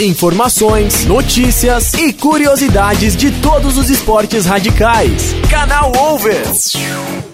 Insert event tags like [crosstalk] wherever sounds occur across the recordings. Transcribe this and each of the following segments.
Informações, notícias e curiosidades de todos os esportes radicais. Canal Over.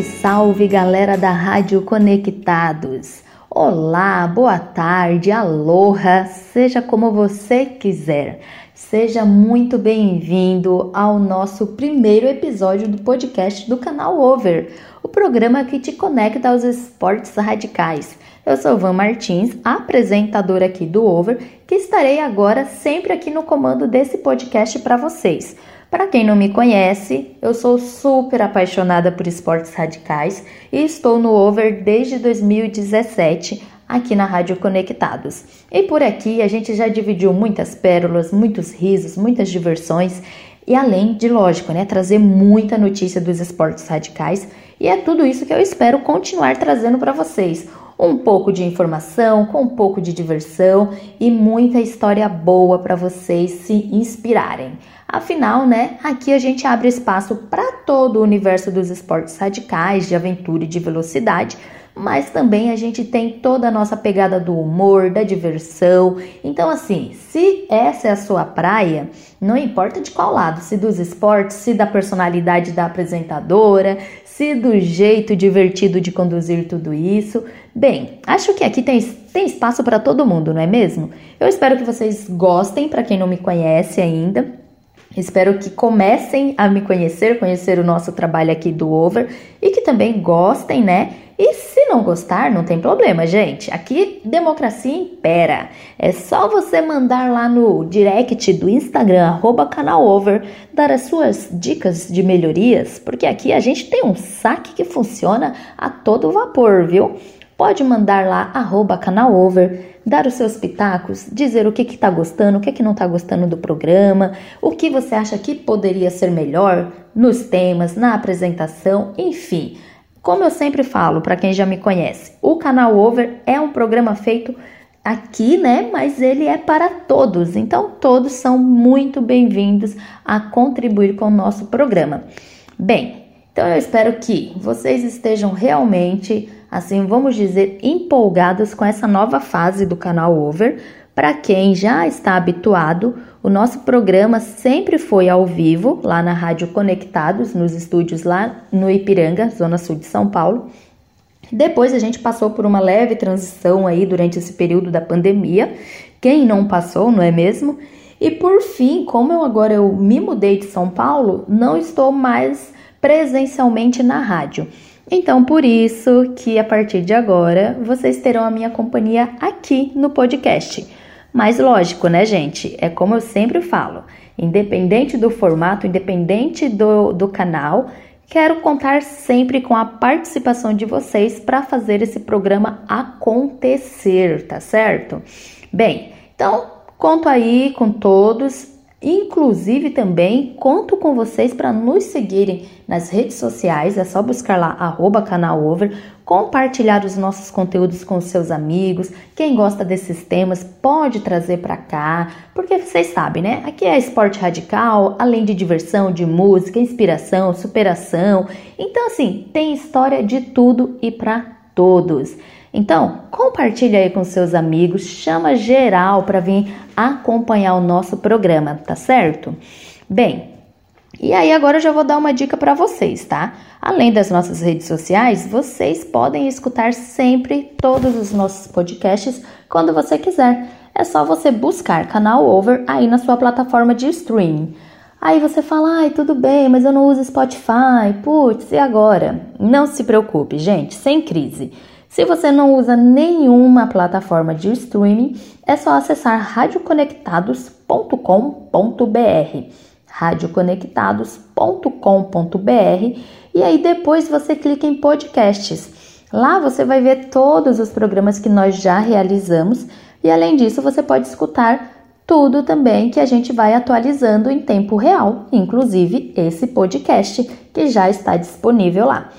Salve, salve galera da Rádio Conectados! Olá, boa tarde, aloha, seja como você quiser. Seja muito bem-vindo ao nosso primeiro episódio do podcast do canal Over, o programa que te conecta aos esportes radicais. Eu sou Van Martins, apresentadora aqui do Over, que estarei agora sempre aqui no comando desse podcast para vocês. Para quem não me conhece, eu sou super apaixonada por esportes radicais e estou no Over desde 2017 aqui na Rádio Conectados. E por aqui a gente já dividiu muitas pérolas, muitos risos, muitas diversões e além de, lógico, né, trazer muita notícia dos esportes radicais. E é tudo isso que eu espero continuar trazendo para vocês. Um pouco de informação, com um pouco de diversão e muita história boa para vocês se inspirarem. Afinal, né, aqui a gente abre espaço para todo o universo dos esportes radicais, de aventura e de velocidade, mas também a gente tem toda a nossa pegada do humor, da diversão. Então, assim, se essa é a sua praia, não importa de qual lado, se dos esportes, se da personalidade da apresentadora, se do jeito divertido de conduzir tudo isso. Bem, acho que aqui tem, tem espaço para todo mundo, não é mesmo? Eu espero que vocês gostem, para quem não me conhece ainda. Espero que comecem a me conhecer, conhecer o nosso trabalho aqui do Over e que também gostem, né? E se não gostar, não tem problema, gente. Aqui democracia impera. É só você mandar lá no direct do Instagram, canalover, dar as suas dicas de melhorias, porque aqui a gente tem um saque que funciona a todo vapor, viu? Pode mandar lá, canalover dar os seus pitacos, dizer o que está gostando, o que, que não está gostando do programa, o que você acha que poderia ser melhor nos temas, na apresentação, enfim. Como eu sempre falo para quem já me conhece, o canal Over é um programa feito aqui, né? Mas ele é para todos, então todos são muito bem-vindos a contribuir com o nosso programa. Bem, então eu espero que vocês estejam realmente assim, vamos dizer, empolgados com essa nova fase do canal Over. Para quem já está habituado, o nosso programa sempre foi ao vivo, lá na Rádio Conectados, nos estúdios lá no Ipiranga, Zona Sul de São Paulo. Depois a gente passou por uma leve transição aí durante esse período da pandemia. Quem não passou, não é mesmo? E por fim, como eu agora eu me mudei de São Paulo, não estou mais presencialmente na rádio. Então, por isso que a partir de agora vocês terão a minha companhia aqui no podcast. Mas lógico, né, gente? É como eu sempre falo: independente do formato, independente do, do canal, quero contar sempre com a participação de vocês para fazer esse programa acontecer, tá certo? Bem, então conto aí com todos Inclusive também conto com vocês para nos seguirem nas redes sociais, é só buscar lá arroba canalover, compartilhar os nossos conteúdos com seus amigos. Quem gosta desses temas pode trazer para cá, porque vocês sabem, né? Aqui é esporte radical, além de diversão, de música, inspiração, superação. Então assim, tem história de tudo e para todos. Então, compartilha aí com seus amigos, chama geral para vir acompanhar o nosso programa, tá certo? Bem, e aí agora eu já vou dar uma dica para vocês, tá? Além das nossas redes sociais, vocês podem escutar sempre todos os nossos podcasts quando você quiser. É só você buscar canal Over aí na sua plataforma de streaming. Aí você fala, ai, tudo bem, mas eu não uso Spotify. Putz, e agora? Não se preocupe, gente, sem crise. Se você não usa nenhuma plataforma de streaming, é só acessar radioconectados.com.br. radioconectados.com.br e aí depois você clica em podcasts. Lá você vai ver todos os programas que nós já realizamos e além disso você pode escutar tudo também que a gente vai atualizando em tempo real, inclusive esse podcast que já está disponível lá.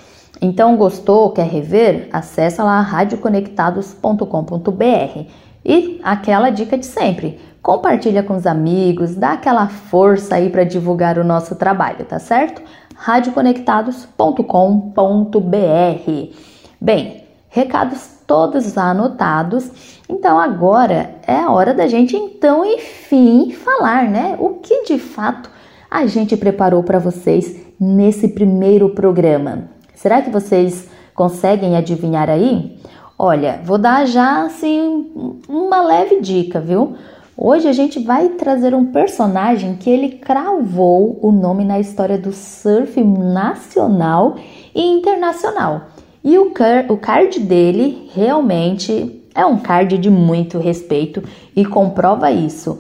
Então, gostou, quer rever? Acesse lá radioconectados.com.br. E aquela dica de sempre, compartilha com os amigos, dá aquela força aí para divulgar o nosso trabalho, tá certo? radioconectados.com.br. Bem, recados todos anotados. Então agora é a hora da gente então enfim falar, né? O que de fato a gente preparou para vocês nesse primeiro programa. Será que vocês conseguem adivinhar aí? Olha, vou dar já assim uma leve dica, viu? Hoje a gente vai trazer um personagem que ele cravou o nome na história do surf nacional e internacional. E o, o card dele realmente é um card de muito respeito e comprova isso.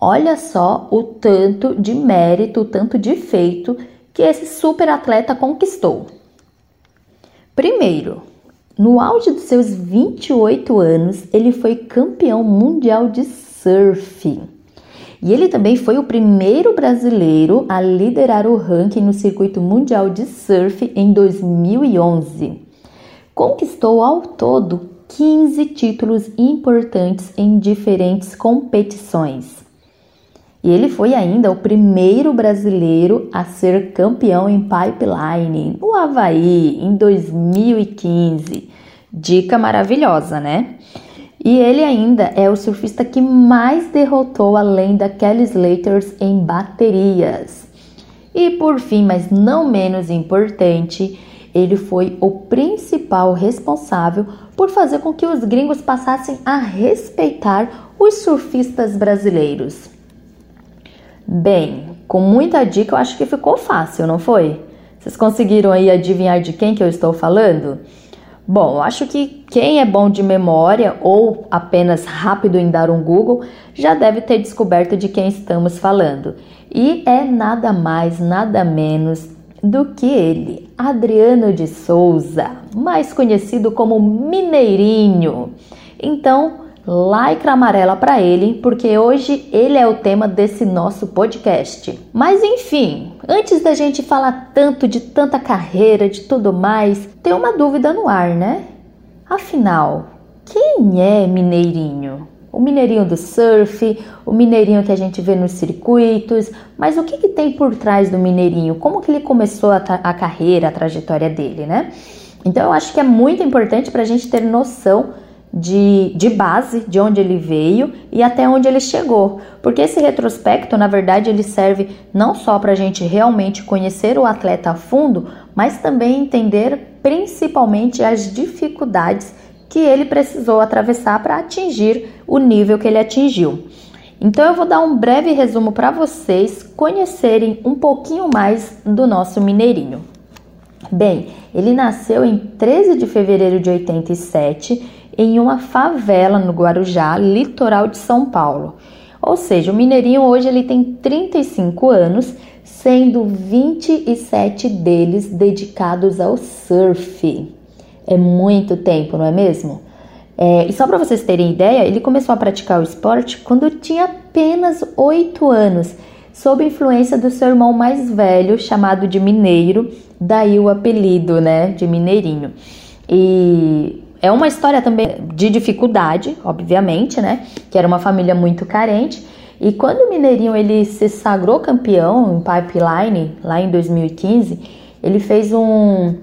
Olha só o tanto de mérito, o tanto de feito que esse super atleta conquistou. Primeiro, no auge dos seus 28 anos, ele foi campeão mundial de surf. E ele também foi o primeiro brasileiro a liderar o ranking no circuito mundial de surf em 2011. Conquistou ao todo 15 títulos importantes em diferentes competições. E ele foi ainda o primeiro brasileiro a ser campeão em pipeline no Havaí em 2015. Dica maravilhosa, né? E ele ainda é o surfista que mais derrotou além da Kelly Slaters em baterias. E por fim, mas não menos importante, ele foi o principal responsável por fazer com que os gringos passassem a respeitar os surfistas brasileiros. Bem, com muita dica eu acho que ficou fácil, não foi? Vocês conseguiram aí adivinhar de quem que eu estou falando? Bom, acho que quem é bom de memória ou apenas rápido em dar um Google já deve ter descoberto de quem estamos falando. E é nada mais, nada menos do que ele, Adriano de Souza, mais conhecido como Mineirinho. Então, lycra amarela para ele, porque hoje ele é o tema desse nosso podcast. Mas enfim, antes da gente falar tanto de tanta carreira, de tudo mais, tem uma dúvida no ar, né? Afinal, quem é Mineirinho? O mineirinho do surf, o mineirinho que a gente vê nos circuitos, mas o que, que tem por trás do mineirinho? Como que ele começou a, a carreira, a trajetória dele, né? Então eu acho que é muito importante para a gente ter noção de, de base de onde ele veio e até onde ele chegou. Porque esse retrospecto, na verdade, ele serve não só para a gente realmente conhecer o atleta a fundo, mas também entender principalmente as dificuldades que ele precisou atravessar para atingir o nível que ele atingiu. Então eu vou dar um breve resumo para vocês conhecerem um pouquinho mais do nosso mineirinho. Bem, ele nasceu em 13 de fevereiro de 87 em uma favela no Guarujá, litoral de São Paulo. Ou seja, o Mineirinho hoje ele tem 35 anos, sendo 27 deles dedicados ao surf. É muito tempo, não é mesmo? É, e só para vocês terem ideia, ele começou a praticar o esporte quando tinha apenas 8 anos, sob influência do seu irmão mais velho, chamado de Mineiro, daí o apelido, né, de Mineirinho. E é uma história também de dificuldade, obviamente, né? Que era uma família muito carente. E quando o Mineirinho ele se sagrou campeão em pipeline lá em 2015, ele fez um,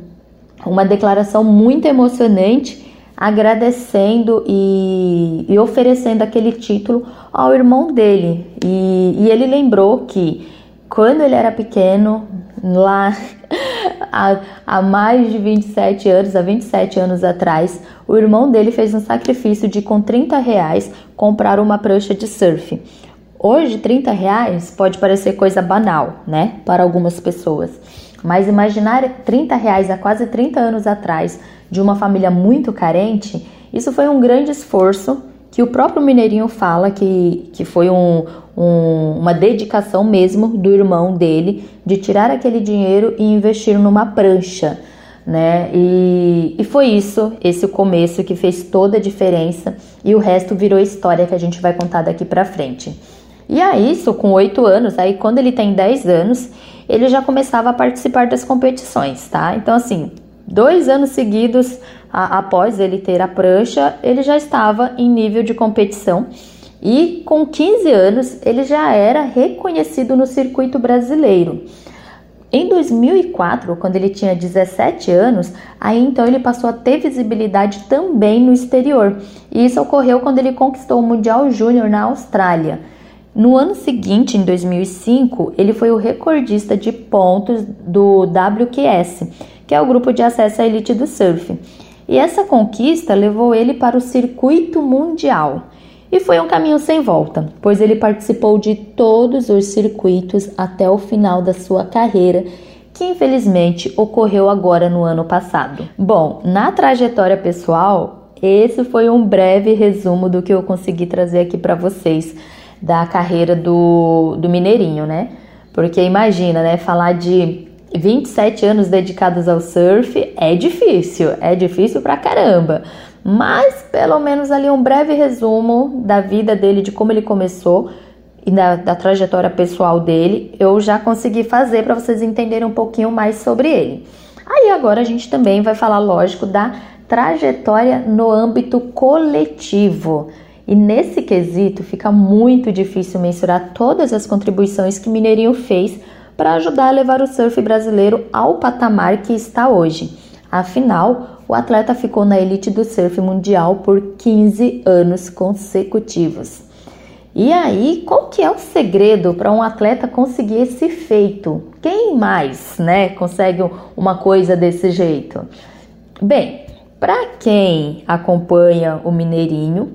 uma declaração muito emocionante, agradecendo e, e oferecendo aquele título ao irmão dele. E, e ele lembrou que quando ele era pequeno, lá [laughs] há, há mais de 27 anos, há 27 anos atrás, o irmão dele fez um sacrifício de com 30 reais comprar uma prancha de surf. Hoje, 30 reais pode parecer coisa banal, né, para algumas pessoas. Mas imaginar 30 reais há quase 30 anos atrás de uma família muito carente, isso foi um grande esforço que o próprio Mineirinho fala que, que foi um, um, uma dedicação mesmo do irmão dele de tirar aquele dinheiro e investir numa prancha, né? E, e foi isso, esse começo que fez toda a diferença e o resto virou história que a gente vai contar daqui para frente. E aí, isso com 8 anos, aí quando ele tem 10 anos, ele já começava a participar das competições, tá? Então, assim, dois anos seguidos a, após ele ter a prancha, ele já estava em nível de competição. E com 15 anos, ele já era reconhecido no circuito brasileiro. Em 2004, quando ele tinha 17 anos, aí então ele passou a ter visibilidade também no exterior. E isso ocorreu quando ele conquistou o Mundial Júnior na Austrália. No ano seguinte, em 2005, ele foi o recordista de pontos do WQS, que é o grupo de acesso à elite do surf. E essa conquista levou ele para o circuito mundial. E foi um caminho sem volta, pois ele participou de todos os circuitos até o final da sua carreira, que infelizmente ocorreu agora no ano passado. Bom, na trajetória pessoal, esse foi um breve resumo do que eu consegui trazer aqui para vocês da carreira do, do Mineirinho, né? Porque imagina, né, falar de 27 anos dedicados ao surf é difícil, é difícil pra caramba mas pelo menos ali um breve resumo da vida dele, de como ele começou e da, da trajetória pessoal dele, eu já consegui fazer para vocês entenderem um pouquinho mais sobre ele. Aí agora a gente também vai falar, lógico, da trajetória no âmbito coletivo. E nesse quesito fica muito difícil mensurar todas as contribuições que Mineirinho fez para ajudar a levar o surf brasileiro ao patamar que está hoje. Afinal, o atleta ficou na elite do surf mundial por 15 anos consecutivos. E aí, qual que é o segredo para um atleta conseguir esse feito? Quem mais, né, consegue uma coisa desse jeito? Bem, para quem acompanha o Mineirinho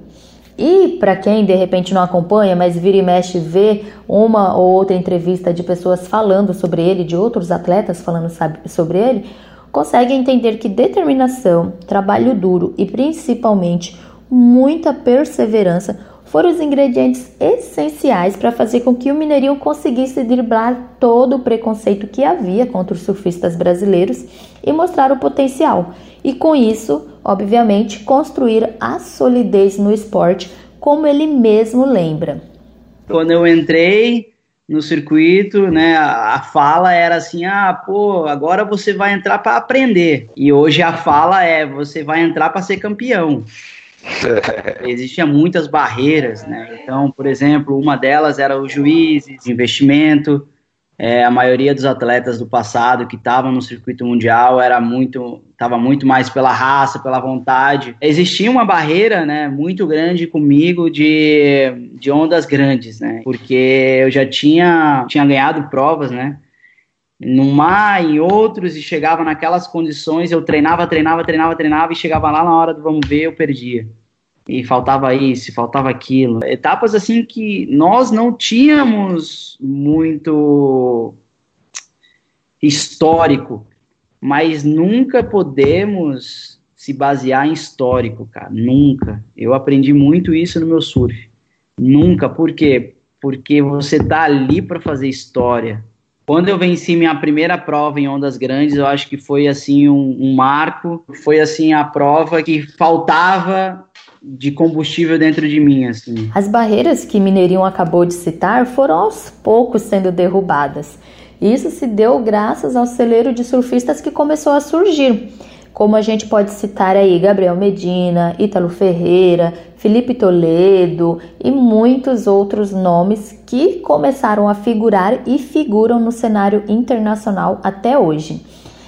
e para quem de repente não acompanha, mas vira e mexe vê uma ou outra entrevista de pessoas falando sobre ele, de outros atletas falando sobre ele, consegue entender que determinação, trabalho duro e principalmente muita perseverança foram os ingredientes essenciais para fazer com que o Mineirinho conseguisse driblar todo o preconceito que havia contra os surfistas brasileiros e mostrar o potencial. E com isso, obviamente, construir a solidez no esporte, como ele mesmo lembra. Quando eu entrei, no circuito, né? A, fala era assim: ah, pô, agora você vai entrar para aprender. E hoje a fala é: você vai entrar para ser campeão. [laughs] Existiam muitas barreiras, né? Então, por exemplo, uma delas era os juízes, investimento. É, a maioria dos atletas do passado que estavam no circuito mundial era muito estava muito mais pela raça, pela vontade. Existia uma barreira, né, muito grande comigo de, de ondas grandes, né, porque eu já tinha, tinha ganhado provas, né, no mar, em outros, e chegava naquelas condições, eu treinava, treinava, treinava, treinava, e chegava lá na hora do vamos ver, eu perdia. E faltava isso, faltava aquilo. Etapas assim que nós não tínhamos muito histórico mas nunca podemos se basear em histórico, cara. Nunca. Eu aprendi muito isso no meu surf. Nunca. Por quê? Porque você tá ali para fazer história. Quando eu venci minha primeira prova em ondas grandes, eu acho que foi assim um, um marco. Foi assim a prova que faltava de combustível dentro de mim, assim. As barreiras que Mineirinho acabou de citar foram aos poucos sendo derrubadas. Isso se deu graças ao celeiro de surfistas que começou a surgir, como a gente pode citar aí Gabriel Medina, Ítalo Ferreira, Felipe Toledo e muitos outros nomes que começaram a figurar e figuram no cenário internacional até hoje.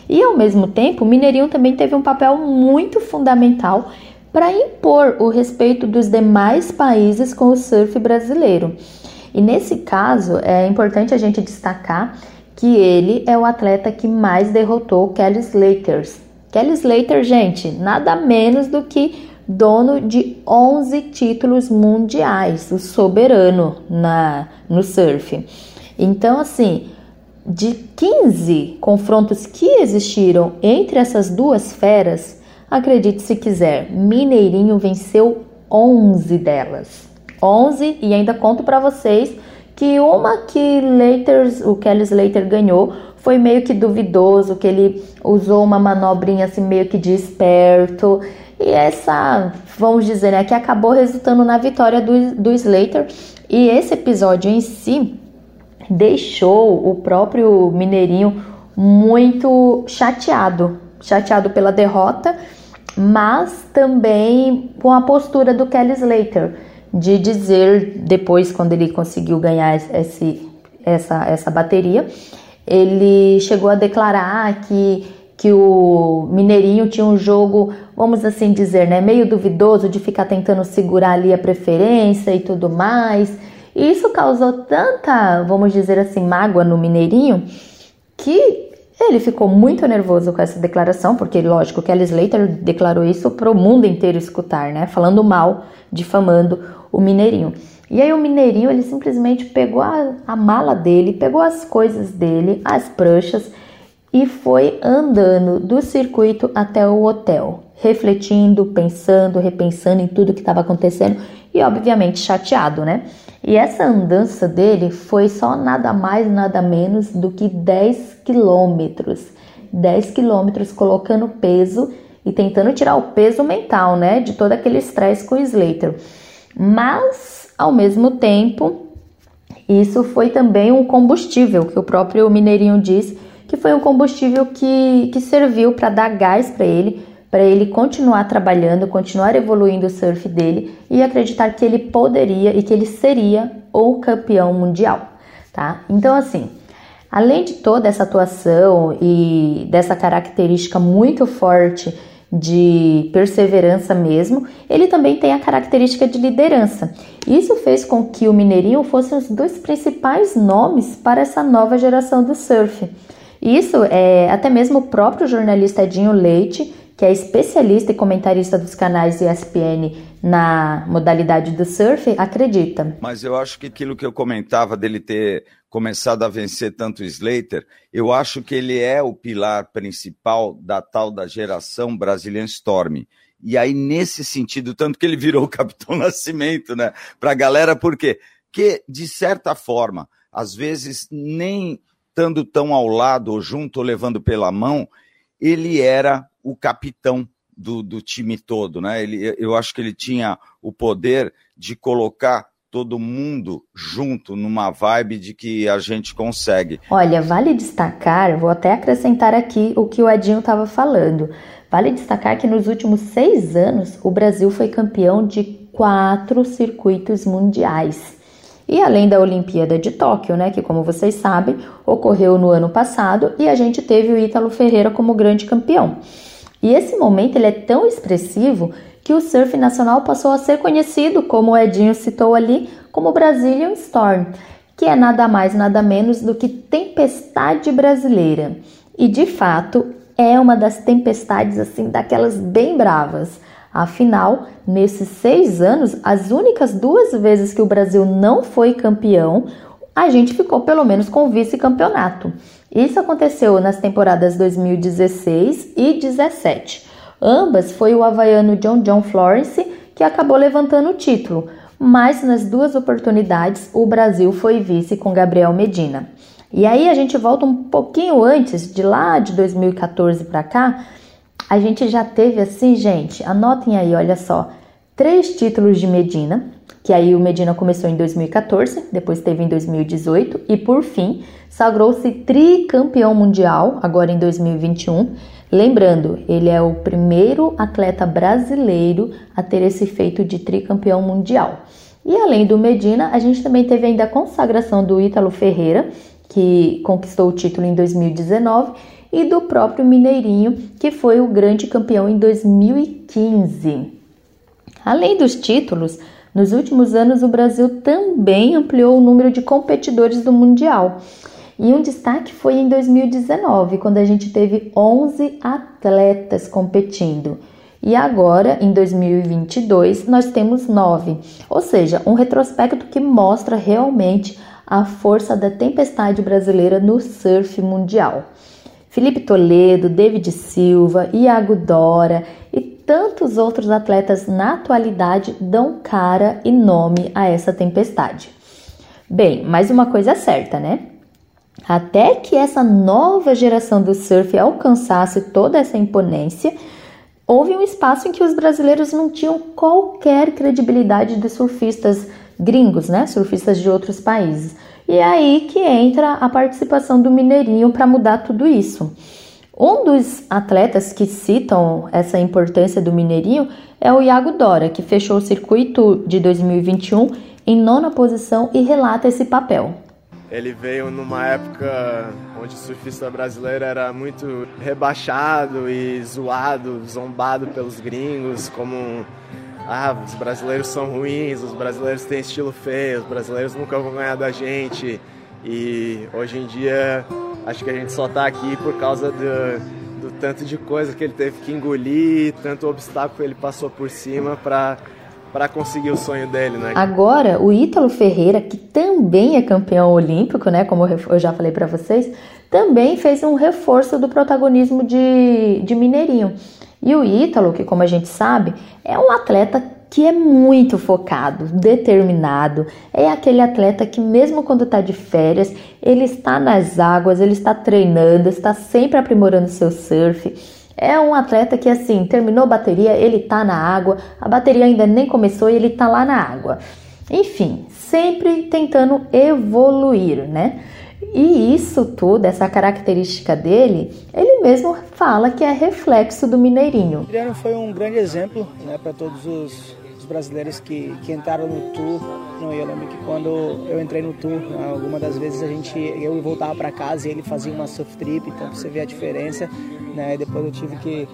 E ao mesmo tempo, Mineirinho também teve um papel muito fundamental para impor o respeito dos demais países com o surf brasileiro. E nesse caso, é importante a gente destacar que ele é o atleta que mais derrotou Kelly Slater. Kelly Slater, gente, nada menos do que dono de 11 títulos mundiais, o soberano na no surf. Então, assim, de 15 confrontos que existiram entre essas duas feras, acredite se quiser, Mineirinho venceu 11 delas. 11 e ainda conto para vocês que uma que Laters, o Kelly Slater ganhou foi meio que duvidoso, que ele usou uma manobrinha assim meio que de esperto E essa, vamos dizer, né, que acabou resultando na vitória do, do Slater. E esse episódio em si deixou o próprio Mineirinho muito chateado, chateado pela derrota, mas também com a postura do Kelly Slater de dizer depois quando ele conseguiu ganhar esse, essa, essa bateria, ele chegou a declarar que que o Mineirinho tinha um jogo, vamos assim dizer, né, meio duvidoso de ficar tentando segurar ali a preferência e tudo mais. E isso causou tanta, vamos dizer assim, mágoa no Mineirinho que ele ficou muito nervoso com essa declaração, porque lógico que Kelly Slater declarou isso para o mundo inteiro escutar, né, falando mal, difamando o Mineirinho. E aí o Mineirinho ele simplesmente pegou a, a mala dele, pegou as coisas dele, as pranchas e foi andando do circuito até o hotel, refletindo, pensando, repensando em tudo que estava acontecendo e, obviamente, chateado, né? E essa andança dele foi só nada mais, nada menos do que 10 quilômetros. 10 quilômetros colocando peso e tentando tirar o peso mental, né? De todo aquele estresse com o Slater. Mas, ao mesmo tempo, isso foi também um combustível que o próprio Mineirinho disse que foi um combustível que, que serviu para dar gás para ele, para ele continuar trabalhando, continuar evoluindo o surf dele e acreditar que ele poderia e que ele seria o campeão mundial, tá? Então, assim, além de toda essa atuação e dessa característica muito forte de perseverança mesmo, ele também tem a característica de liderança. Isso fez com que o Mineirinho fosse um dos principais nomes para essa nova geração do surf. Isso é até mesmo o próprio jornalista Edinho Leite, que é especialista e comentarista dos canais ESPN na modalidade do surf, acredita. Mas eu acho que aquilo que eu comentava dele ter começado a vencer tanto o Slater, eu acho que ele é o pilar principal da tal da geração Brazilian Storm. E aí, nesse sentido, tanto que ele virou o Capitão [laughs] Nascimento, né? Pra galera, por quê? Porque, de certa forma, às vezes nem estando tão ao lado, ou junto, ou levando pela mão, ele era o capitão do, do time todo, né? Ele, eu acho que ele tinha o poder de colocar todo mundo junto numa vibe de que a gente consegue. Olha, vale destacar, vou até acrescentar aqui o que o Edinho estava falando. Vale destacar que nos últimos seis anos o Brasil foi campeão de quatro circuitos mundiais. E além da Olimpíada de Tóquio, né, que como vocês sabem, ocorreu no ano passado e a gente teve o Ítalo Ferreira como grande campeão. E esse momento ele é tão expressivo que o surf nacional passou a ser conhecido, como o Edinho citou ali, como Brazilian Storm, que é nada mais nada menos do que tempestade brasileira. E de fato, é uma das tempestades assim daquelas bem bravas. Afinal, nesses seis anos, as únicas duas vezes que o Brasil não foi campeão, a gente ficou pelo menos com vice-campeonato. Isso aconteceu nas temporadas 2016 e 2017. Ambas foi o havaiano John John Florence que acabou levantando o título, mas nas duas oportunidades o Brasil foi vice com Gabriel Medina. E aí a gente volta um pouquinho antes, de lá de 2014 para cá, a gente já teve assim, gente, anotem aí, olha só, três títulos de Medina, que aí o Medina começou em 2014, depois teve em 2018 e por fim sagrou-se tricampeão mundial agora em 2021. Lembrando, ele é o primeiro atleta brasileiro a ter esse feito de tricampeão mundial. E além do Medina, a gente também teve ainda a consagração do Ítalo Ferreira, que conquistou o título em 2019 e do próprio Mineirinho, que foi o grande campeão em 2015. Além dos títulos, nos últimos anos o Brasil também ampliou o número de competidores do Mundial. E um destaque foi em 2019, quando a gente teve 11 atletas competindo. E agora, em 2022, nós temos 9, ou seja, um retrospecto que mostra realmente a força da tempestade brasileira no surf mundial. Felipe Toledo, David Silva, Iago Dora tantos outros atletas na atualidade dão cara e nome a essa tempestade. Bem, mais uma coisa é certa, né? Até que essa nova geração do surf alcançasse toda essa imponência, houve um espaço em que os brasileiros não tinham qualquer credibilidade de surfistas gringos, né? Surfistas de outros países. E é aí que entra a participação do Mineirinho para mudar tudo isso. Um dos atletas que citam essa importância do Mineirinho é o Iago Dora, que fechou o circuito de 2021 em nona posição e relata esse papel. Ele veio numa época onde o surfista brasileiro era muito rebaixado e zoado, zombado pelos gringos, como ah, os brasileiros são ruins, os brasileiros têm estilo feio, os brasileiros nunca vão ganhar da gente. E hoje em dia acho que a gente só está aqui por causa do, do tanto de coisa que ele teve que engolir, tanto obstáculo que ele passou por cima para para conseguir o sonho dele, né? Agora, o Ítalo Ferreira, que também é campeão olímpico, né, como eu já falei para vocês, também fez um reforço do protagonismo de, de Mineirinho. E o Ítalo, que como a gente sabe, é um atleta que é muito focado, determinado. É aquele atleta que mesmo quando está de férias, ele está nas águas, ele está treinando, está sempre aprimorando seu surf. É um atleta que, assim, terminou a bateria, ele tá na água, a bateria ainda nem começou e ele tá lá na água. Enfim, sempre tentando evoluir, né? E isso tudo, essa característica dele, ele mesmo fala que é reflexo do Mineirinho. Adriano foi um grande exemplo né, para todos os, os, brasileiros que, que entraram no tour. Eu lembro que quando eu entrei no tour, né, algumas das vezes a gente, eu voltava para casa e ele fazia uma surf trip, então você vê a diferença né? Depois eu tive que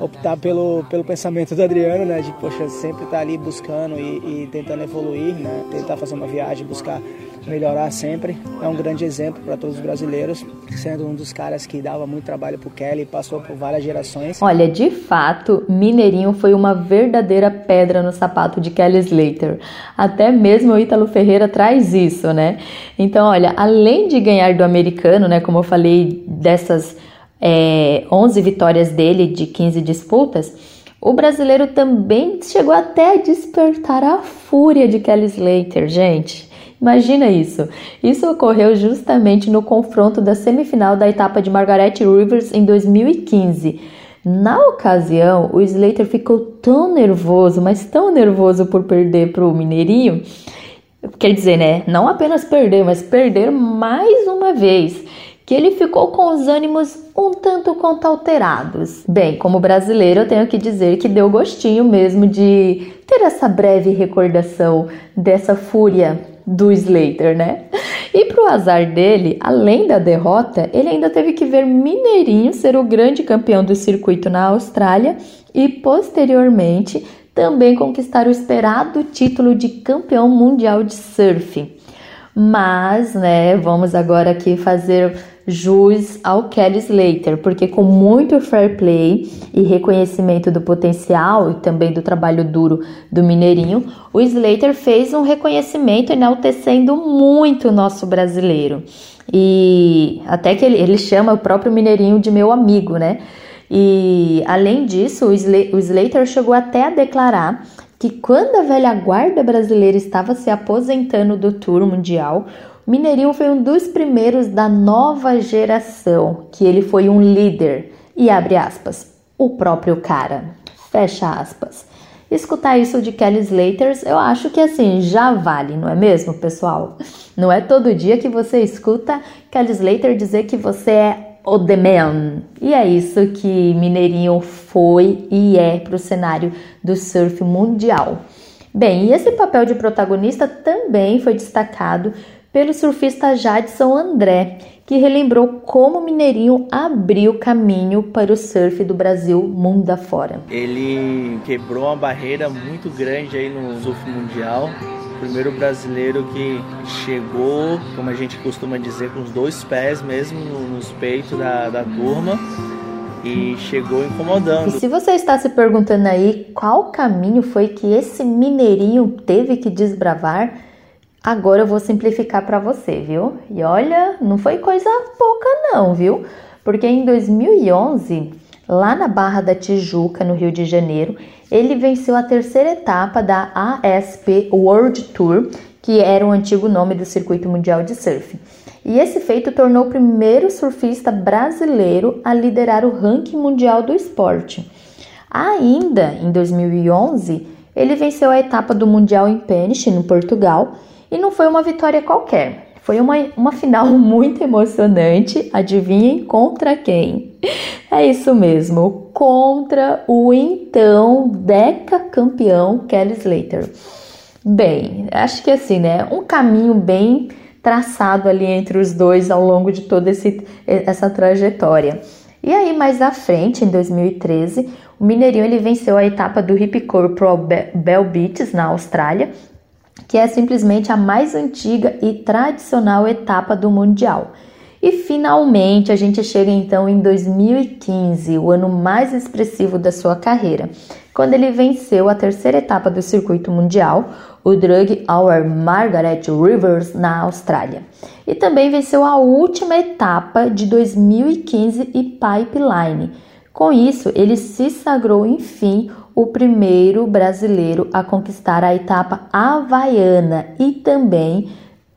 optar pelo, pelo pensamento do Adriano, né? De, poxa, sempre estar tá ali buscando e, e, tentando evoluir, né? Tentar fazer uma viagem, buscar melhorar sempre. É um grande exemplo para todos os brasileiros, sendo um dos caras que dava muito trabalho pro Kelly, passou por várias gerações. Olha, de fato, Mineirinho foi uma verdadeira pedra no sapato de Kelly Slater. Até mesmo o Ítalo Ferreira traz isso, né? Então, olha, além de ganhar do americano, né, como eu falei dessas é, 11 vitórias dele de 15 disputas, o brasileiro também chegou até a despertar a fúria de Kelly Slater, gente. Imagina isso. Isso ocorreu justamente no confronto da semifinal da etapa de Margaret Rivers em 2015. Na ocasião, o Slater ficou tão nervoso, mas tão nervoso por perder para o Mineirinho. Quer dizer, né? Não apenas perder, mas perder mais uma vez que ele ficou com os ânimos um tanto quanto alterados. Bem, como brasileiro, eu tenho que dizer que deu gostinho mesmo de ter essa breve recordação dessa fúria do Slater, né? E pro azar dele, além da derrota, ele ainda teve que ver Mineirinho ser o grande campeão do circuito na Austrália e posteriormente também conquistar o esperado título de campeão mundial de surf. Mas, né, vamos agora aqui fazer jus ao Kelly Slater, porque com muito fair play e reconhecimento do potencial e também do trabalho duro do Mineirinho, o Slater fez um reconhecimento enaltecendo muito o nosso brasileiro. E até que ele, ele chama o próprio Mineirinho de meu amigo, né? E além disso, o Slater chegou até a declarar que quando a velha guarda brasileira estava se aposentando do Tour Mundial, Mineirinho foi um dos primeiros da nova geração, que ele foi um líder. E abre aspas, o próprio cara. Fecha aspas. Escutar isso de Kelly Slaters, eu acho que assim já vale, não é mesmo, pessoal? Não é todo dia que você escuta Kelly Slater dizer que você é o The Man. E é isso que Mineirinho foi e é para o cenário do surf mundial. Bem, e esse papel de protagonista também foi destacado pelo surfista Jadson André, que relembrou como o Mineirinho abriu caminho para o surf do Brasil mundo afora. Ele quebrou uma barreira muito grande aí no surf mundial. O primeiro brasileiro que chegou, como a gente costuma dizer, com os dois pés mesmo nos peitos da, da turma e chegou incomodando. E se você está se perguntando aí qual caminho foi que esse mineirinho teve que desbravar, Agora eu vou simplificar para você, viu? E olha, não foi coisa pouca não, viu? Porque em 2011, lá na Barra da Tijuca, no Rio de Janeiro, ele venceu a terceira etapa da ASP World Tour, que era o antigo nome do Circuito Mundial de Surf. E esse feito tornou o primeiro surfista brasileiro a liderar o ranking mundial do esporte. Ainda em 2011, ele venceu a etapa do Mundial em Peniche, no Portugal, e não foi uma vitória qualquer. Foi uma, uma final [laughs] muito emocionante. Adivinhem contra quem? É isso mesmo, contra o então decacampeão Kelly Slater. Bem, acho que assim, né? Um caminho bem traçado ali entre os dois ao longo de toda esse, essa trajetória. E aí, mais à frente, em 2013, o Mineirinho ele venceu a etapa do Hipcore Pro Bell Beats na Austrália, que é simplesmente a mais antiga e tradicional etapa do Mundial. E finalmente a gente chega então em 2015, o ano mais expressivo da sua carreira, quando ele venceu a terceira etapa do circuito mundial, o Drug Hour Margaret Rivers, na Austrália. E também venceu a última etapa de 2015 e Pipeline. Com isso, ele se sagrou, enfim, o primeiro brasileiro a conquistar a etapa havaiana e também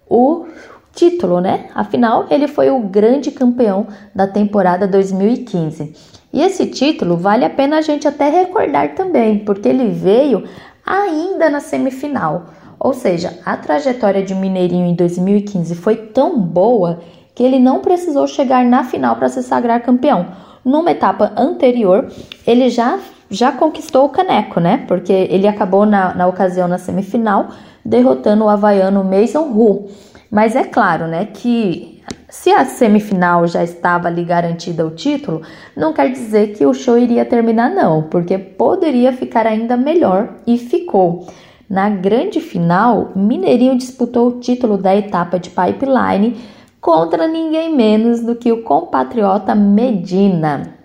o título, né? Afinal, ele foi o grande campeão da temporada 2015. E esse título vale a pena a gente até recordar também, porque ele veio ainda na semifinal. Ou seja, a trajetória de Mineirinho em 2015 foi tão boa que ele não precisou chegar na final para se sagrar campeão. Numa etapa anterior, ele já, já conquistou o caneco, né? Porque ele acabou na, na ocasião na semifinal, derrotando o havaiano Mason Hu. Mas é claro, né, que se a semifinal já estava ali garantida o título, não quer dizer que o show iria terminar não, porque poderia ficar ainda melhor e ficou. Na grande final, Mineirinho disputou o título da etapa de pipeline contra ninguém menos do que o compatriota Medina.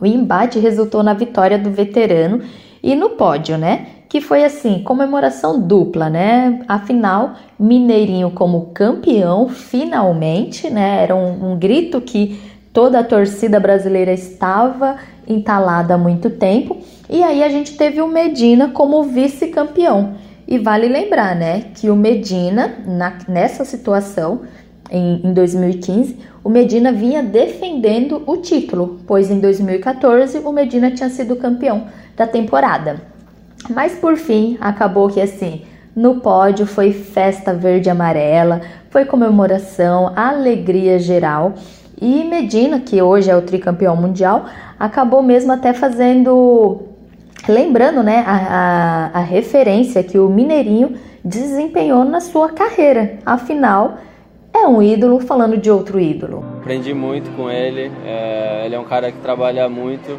O embate resultou na vitória do veterano e no pódio, né? que foi assim, comemoração dupla, né? Afinal, Mineirinho como campeão, finalmente, né? Era um, um grito que toda a torcida brasileira estava entalada há muito tempo. E aí a gente teve o Medina como vice-campeão. E vale lembrar, né, que o Medina, na, nessa situação, em, em 2015, o Medina vinha defendendo o título, pois em 2014 o Medina tinha sido campeão da temporada. Mas por fim, acabou que assim, no pódio foi festa verde e amarela, foi comemoração, alegria geral. E Medina, que hoje é o tricampeão mundial, acabou mesmo até fazendo, lembrando né, a, a, a referência que o Mineirinho desempenhou na sua carreira. Afinal, é um ídolo falando de outro ídolo. Aprendi muito com ele, é, ele é um cara que trabalha muito,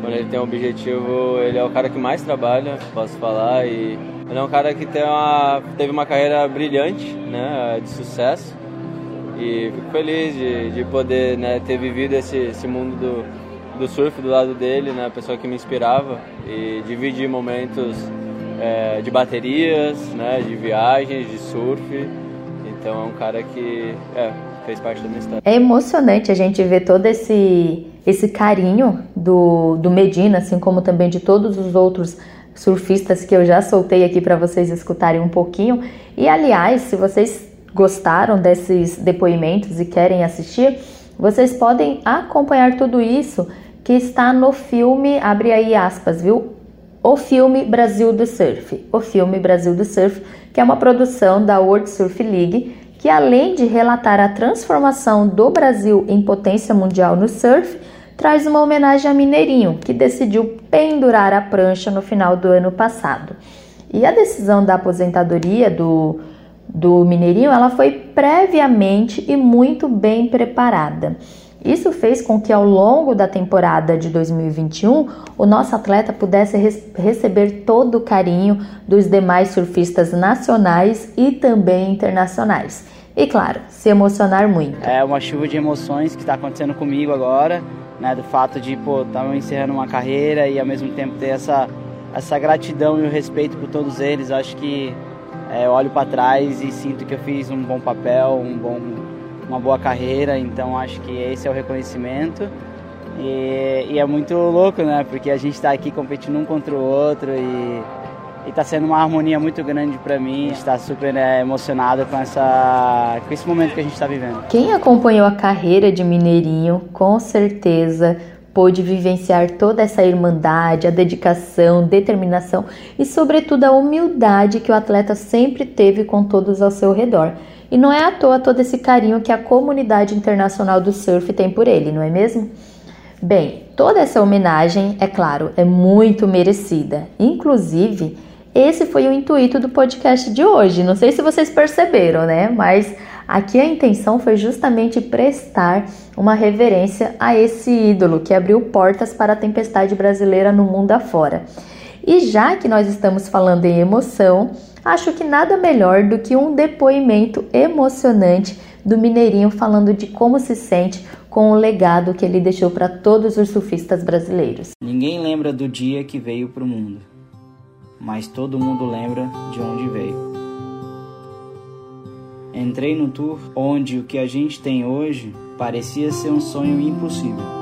quando ele tem um objetivo, ele é o cara que mais trabalha, posso falar, e ele é um cara que uma, teve uma carreira brilhante, né, de sucesso, e fico feliz de, de poder né, ter vivido esse, esse mundo do, do surf do lado dele, né, a pessoa que me inspirava, e dividir momentos é, de baterias, né, de viagens, de surf, então é um cara que é, fez parte da minha história. É emocionante a gente ver todo esse esse carinho do, do Medina, assim como também de todos os outros surfistas que eu já soltei aqui para vocês escutarem um pouquinho. E aliás, se vocês gostaram desses depoimentos e querem assistir, vocês podem acompanhar tudo isso que está no filme, abre aí aspas, viu? O filme Brasil do Surf. O filme Brasil do Surf, que é uma produção da World Surf League, que além de relatar a transformação do Brasil em potência mundial no surf, traz uma homenagem a Mineirinho, que decidiu pendurar a prancha no final do ano passado. E a decisão da aposentadoria do, do Mineirinho ela foi previamente e muito bem preparada. Isso fez com que ao longo da temporada de 2021 o nosso atleta pudesse receber todo o carinho dos demais surfistas nacionais e também internacionais. E claro, se emocionar muito. É uma chuva de emoções que está acontecendo comigo agora né, do fato de pô, estar encerrando uma carreira e ao mesmo tempo ter essa, essa gratidão e o respeito por todos eles. Acho que é, eu olho para trás e sinto que eu fiz um bom papel, um bom, uma boa carreira, então acho que esse é o reconhecimento. E, e é muito louco, né? Porque a gente está aqui competindo um contra o outro e está sendo uma harmonia muito grande para mim. Está super é, emocionado com essa com esse momento que a gente está vivendo. Quem acompanhou a carreira de Mineirinho, com certeza pôde vivenciar toda essa irmandade, a dedicação, determinação e, sobretudo, a humildade que o atleta sempre teve com todos ao seu redor. E não é à toa todo esse carinho que a comunidade internacional do surf tem por ele, não é mesmo? Bem, toda essa homenagem, é claro, é muito merecida. Inclusive, esse foi o intuito do podcast de hoje. Não sei se vocês perceberam, né? Mas aqui a intenção foi justamente prestar uma reverência a esse ídolo que abriu portas para a tempestade brasileira no mundo afora. E já que nós estamos falando em emoção, acho que nada melhor do que um depoimento emocionante do Mineirinho falando de como se sente com o legado que ele deixou para todos os surfistas brasileiros. Ninguém lembra do dia que veio para o mundo, mas todo mundo lembra de onde veio. Entrei no tour onde o que a gente tem hoje parecia ser um sonho impossível.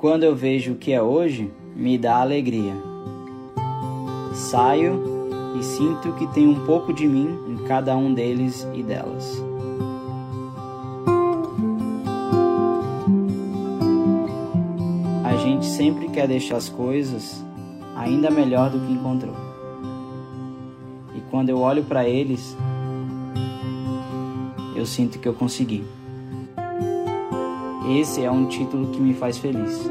Quando eu vejo o que é hoje, me dá alegria. Saio e sinto que tem um pouco de mim em cada um deles e delas. A gente sempre quer deixar as coisas ainda melhor do que encontrou. E quando eu olho para eles, eu sinto que eu consegui. Esse é um título que me faz feliz.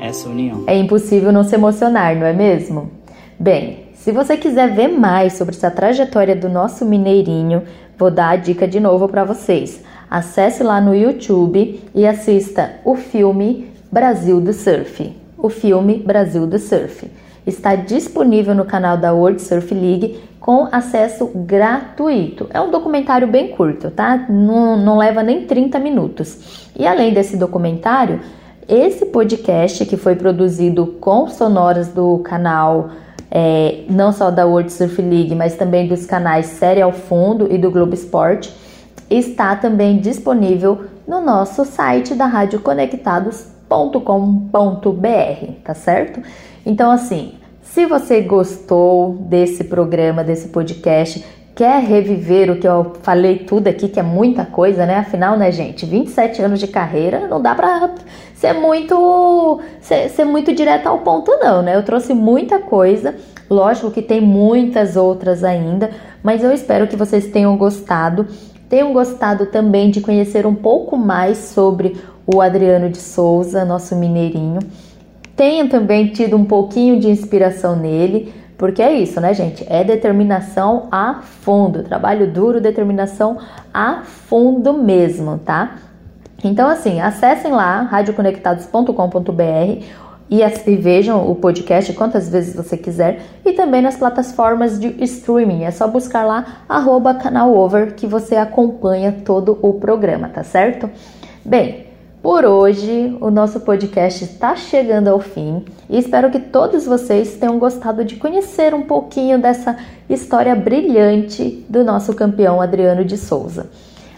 Essa união. É impossível não se emocionar, não é mesmo? Bem, se você quiser ver mais sobre essa trajetória do nosso mineirinho, vou dar a dica de novo para vocês. Acesse lá no YouTube e assista o filme Brasil do Surf. O filme Brasil do Surf está disponível no canal da World Surf League com acesso gratuito. É um documentário bem curto, tá? Não, não leva nem 30 minutos. E além desse documentário, esse podcast que foi produzido com sonoras do canal é, não só da World Surf League, mas também dos canais Série ao Fundo e do Globo Esporte, está também disponível no nosso site da radioconectados.com.br, tá certo? Então, assim, se você gostou desse programa, desse podcast, quer reviver o que eu falei tudo aqui, que é muita coisa, né? Afinal, né, gente, 27 anos de carreira, não dá pra ser muito ser, ser muito direto ao ponto não, né? Eu trouxe muita coisa, lógico que tem muitas outras ainda, mas eu espero que vocês tenham gostado. Tenham gostado também de conhecer um pouco mais sobre o Adriano de Souza, nosso mineirinho. Tenham também tido um pouquinho de inspiração nele porque é isso, né, gente? É determinação a fundo, trabalho duro, determinação a fundo mesmo, tá? Então, assim, acessem lá radioconectados.com.br e, e vejam o podcast quantas vezes você quiser e também nas plataformas de streaming. É só buscar lá arroba canalover que você acompanha todo o programa, tá certo? Bem, por hoje, o nosso podcast está chegando ao fim e espero que todos vocês tenham gostado de conhecer um pouquinho dessa história brilhante do nosso campeão Adriano de Souza.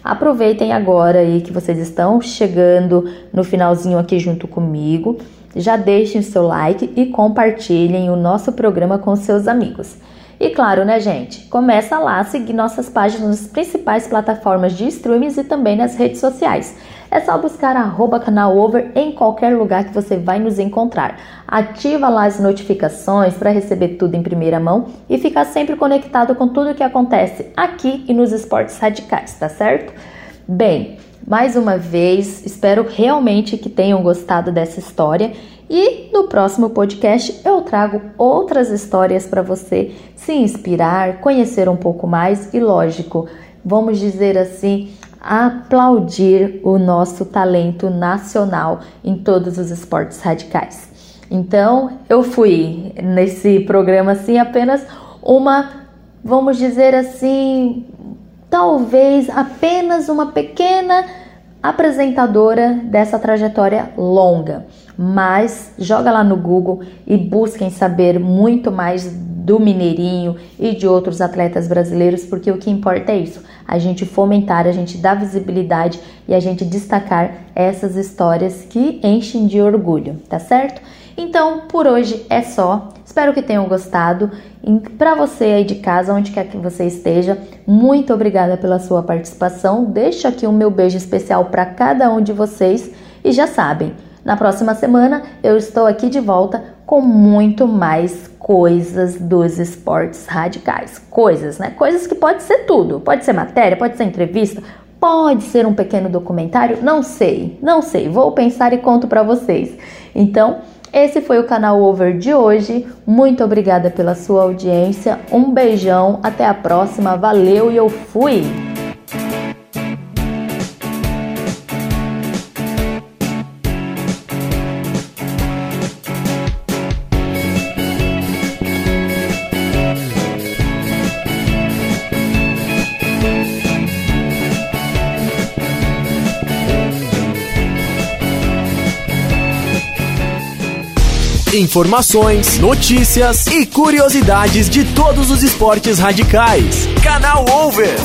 Aproveitem agora aí que vocês estão chegando no finalzinho aqui junto comigo. Já deixem seu like e compartilhem o nosso programa com seus amigos. E claro, né, gente? Começa lá a seguir nossas páginas nas principais plataformas de streams e também nas redes sociais. É só buscar arroba canalover em qualquer lugar que você vai nos encontrar. Ativa lá as notificações para receber tudo em primeira mão e ficar sempre conectado com tudo o que acontece aqui e nos esportes radicais, tá certo? Bem, mais uma vez, espero realmente que tenham gostado dessa história e no próximo podcast eu trago outras histórias para você se inspirar, conhecer um pouco mais e, lógico, vamos dizer assim, aplaudir o nosso talento nacional em todos os esportes radicais. Então, eu fui nesse programa assim apenas uma, vamos dizer assim, talvez apenas uma pequena apresentadora dessa trajetória longa. Mas joga lá no Google e busquem saber muito mais do Mineirinho e de outros atletas brasileiros, porque o que importa é isso: a gente fomentar, a gente dar visibilidade e a gente destacar essas histórias que enchem de orgulho, tá certo? Então, por hoje é só. Espero que tenham gostado. E para você aí de casa, onde quer que você esteja, muito obrigada pela sua participação. Deixo aqui o um meu beijo especial para cada um de vocês e já sabem, na próxima semana eu estou aqui de volta com muito mais coisas dos esportes radicais. Coisas, né? Coisas que pode ser tudo. Pode ser matéria, pode ser entrevista, pode ser um pequeno documentário, não sei, não sei. Vou pensar e conto para vocês. Então, esse foi o canal Over de hoje. Muito obrigada pela sua audiência. Um beijão, até a próxima. Valeu e eu fui. Informações, notícias e curiosidades de todos os esportes radicais. Canal Over.